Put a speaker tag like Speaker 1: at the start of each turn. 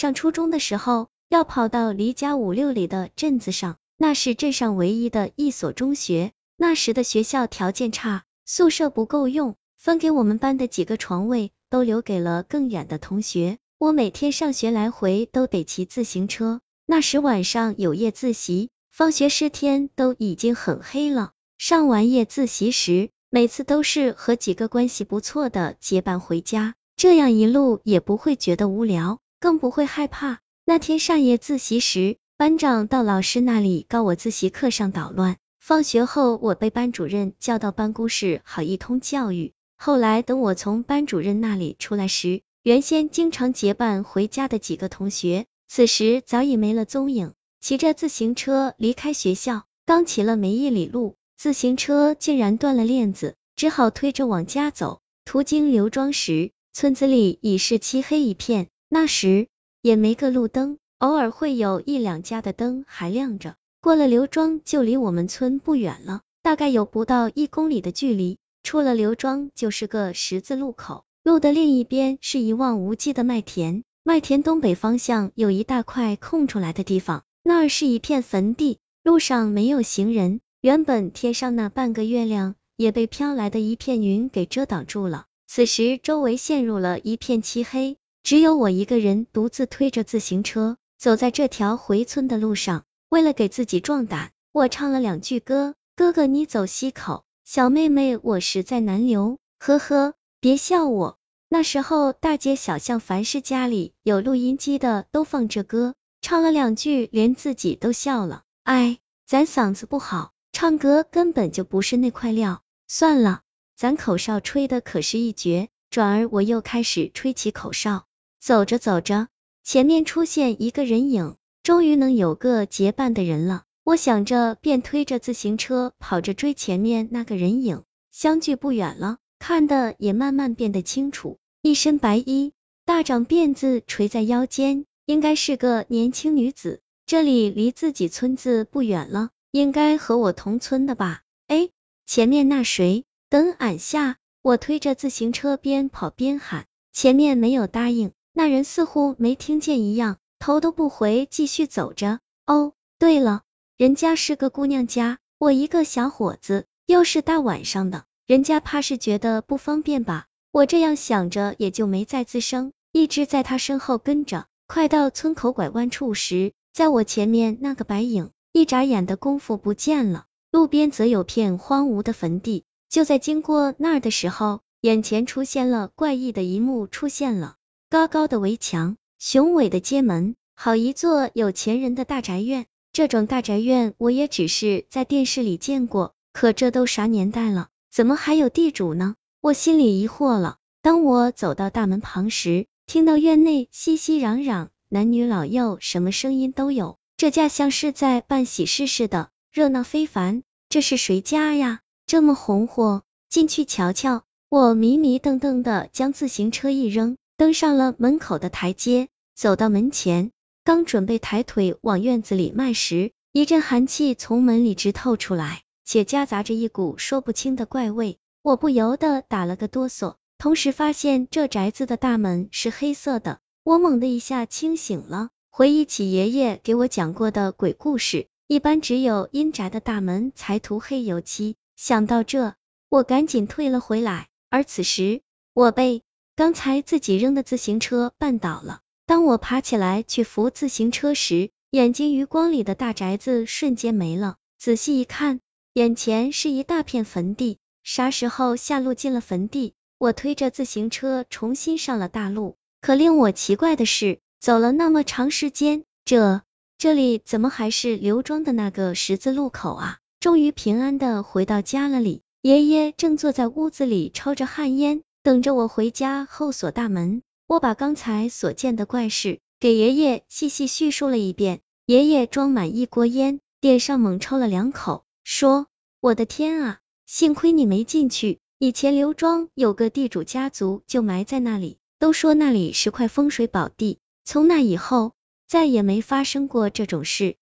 Speaker 1: 上初中的时候，要跑到离家五六里的镇子上，那是镇上唯一的一所中学。那时的学校条件差，宿舍不够用，分给我们班的几个床位都留给了更远的同学。我每天上学来回都得骑自行车。那时晚上有夜自习，放学时天都已经很黑了。上完夜自习时，每次都是和几个关系不错的结伴回家，这样一路也不会觉得无聊。更不会害怕。那天上夜自习时，班长到老师那里告我自习课上捣乱。放学后，我被班主任叫到办公室，好一通教育。后来等我从班主任那里出来时，原先经常结伴回家的几个同学，此时早已没了踪影。骑着自行车离开学校，刚骑了没一里路，自行车竟然断了链子，只好推着往家走。途经刘庄时，村子里已是漆黑一片。那时也没个路灯，偶尔会有一两家的灯还亮着。过了刘庄就离我们村不远了，大概有不到一公里的距离。出了刘庄就是个十字路口，路的另一边是一望无际的麦田，麦田东北方向有一大块空出来的地方，那儿是一片坟地，路上没有行人。原本天上那半个月亮也被飘来的一片云给遮挡住了，此时周围陷入了一片漆黑。只有我一个人独自推着自行车走在这条回村的路上，为了给自己壮胆，我唱了两句歌：哥哥你走西口，小妹妹我实在难留，呵呵，别笑我。那时候大街小巷，凡是家里有录音机的都放着歌，唱了两句，连自己都笑了。哎，咱嗓子不好，唱歌根本就不是那块料。算了，咱口哨吹的可是一绝。转而我又开始吹起口哨。走着走着，前面出现一个人影，终于能有个结伴的人了。我想着，便推着自行车跑着追前面那个人影。相距不远了，看的也慢慢变得清楚。一身白衣，大长辫子垂在腰间，应该是个年轻女子。这里离自己村子不远了，应该和我同村的吧？哎，前面那谁？等俺下！我推着自行车边跑边喊，前面没有答应。那人似乎没听见一样，头都不回，继续走着。哦，对了，人家是个姑娘家，我一个小伙子，又是大晚上的，人家怕是觉得不方便吧？我这样想着，也就没再吱声，一直在他身后跟着。快到村口拐弯处时，在我前面那个白影，一眨眼的功夫不见了，路边则有片荒芜的坟地。就在经过那儿的时候，眼前出现了怪异的一幕，出现了。高高的围墙，雄伟的街门，好一座有钱人的大宅院。这种大宅院我也只是在电视里见过，可这都啥年代了，怎么还有地主呢？我心里疑惑了。当我走到大门旁时，听到院内熙熙攘攘，男女老幼，什么声音都有。这家像是在办喜事似的，热闹非凡。这是谁家呀？这么红火？进去瞧瞧。我迷迷瞪瞪的将自行车一扔。登上了门口的台阶，走到门前，刚准备抬腿往院子里迈时，一阵寒气从门里直透出来，且夹杂着一股说不清的怪味，我不由得打了个哆嗦，同时发现这宅子的大门是黑色的，我猛地一下清醒了，回忆起爷爷给我讲过的鬼故事，一般只有阴宅的大门才涂黑油漆，想到这，我赶紧退了回来，而此时我被。刚才自己扔的自行车绊倒了，当我爬起来去扶自行车时，眼睛余光里的大宅子瞬间没了。仔细一看，眼前是一大片坟地。啥时候下路进了坟地？我推着自行车重新上了大路。可令我奇怪的是，走了那么长时间，这这里怎么还是刘庄的那个十字路口啊？终于平安的回到家了里，爷爷正坐在屋子里抽着旱烟。等着我回家后锁大门，我把刚才所见的怪事给爷爷细细叙述了一遍。爷爷装满一锅烟，点上猛抽了两口，说：“我的天啊，幸亏你没进去。以前刘庄有个地主家族就埋在那里，都说那里是块风水宝地。从那以后，再也没发生过这种事。